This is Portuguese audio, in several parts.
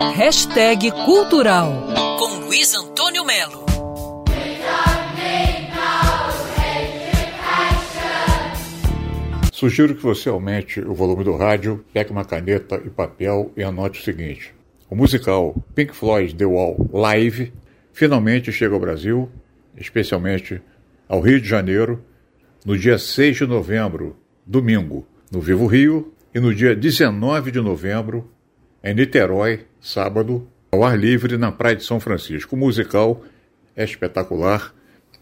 Hashtag Cultural com Luiz Antônio Melo. Sugiro que você aumente o volume do rádio, pegue uma caneta e papel e anote o seguinte. O musical Pink Floyd The Wall Live finalmente chega ao Brasil, especialmente ao Rio de Janeiro, no dia 6 de novembro, domingo, no Vivo Rio, e no dia 19 de novembro, em Niterói, sábado, ao ar livre na Praia de São Francisco. O musical é espetacular,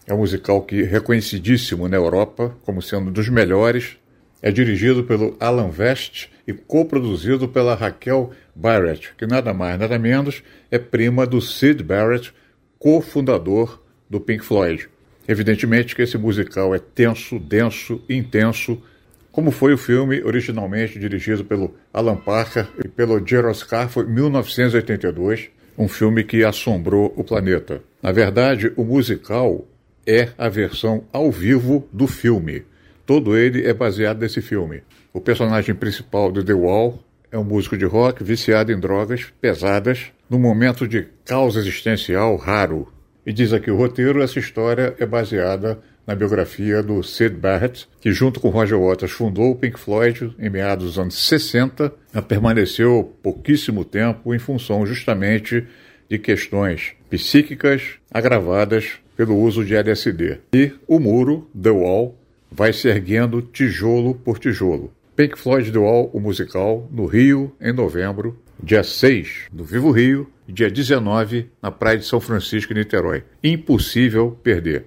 é um musical que é reconhecidíssimo na Europa como sendo um dos melhores. É dirigido pelo Alan West e coproduzido pela Raquel Barrett, que nada mais nada menos é prima do Sid Barrett, cofundador do Pink Floyd. Evidentemente que esse musical é tenso, denso, intenso, como foi o filme originalmente dirigido pelo Alan Parker e pelo Gerald Scarfe em 1982, um filme que assombrou o planeta. Na verdade, o musical é a versão ao vivo do filme. Todo ele é baseado nesse filme. O personagem principal de The Wall é um músico de rock viciado em drogas pesadas num momento de causa existencial raro. E diz aqui o roteiro, essa história é baseada na biografia do Sid Barrett, que junto com Roger Waters fundou o Pink Floyd em meados dos anos 60, permaneceu pouquíssimo tempo em função justamente de questões psíquicas agravadas pelo uso de LSD. E o muro, The Wall, vai se erguendo tijolo por tijolo. Pink Floyd The Wall, o musical, no Rio, em novembro, dia 6 no Vivo Rio dia 19 na Praia de São Francisco, em Niterói. Impossível perder.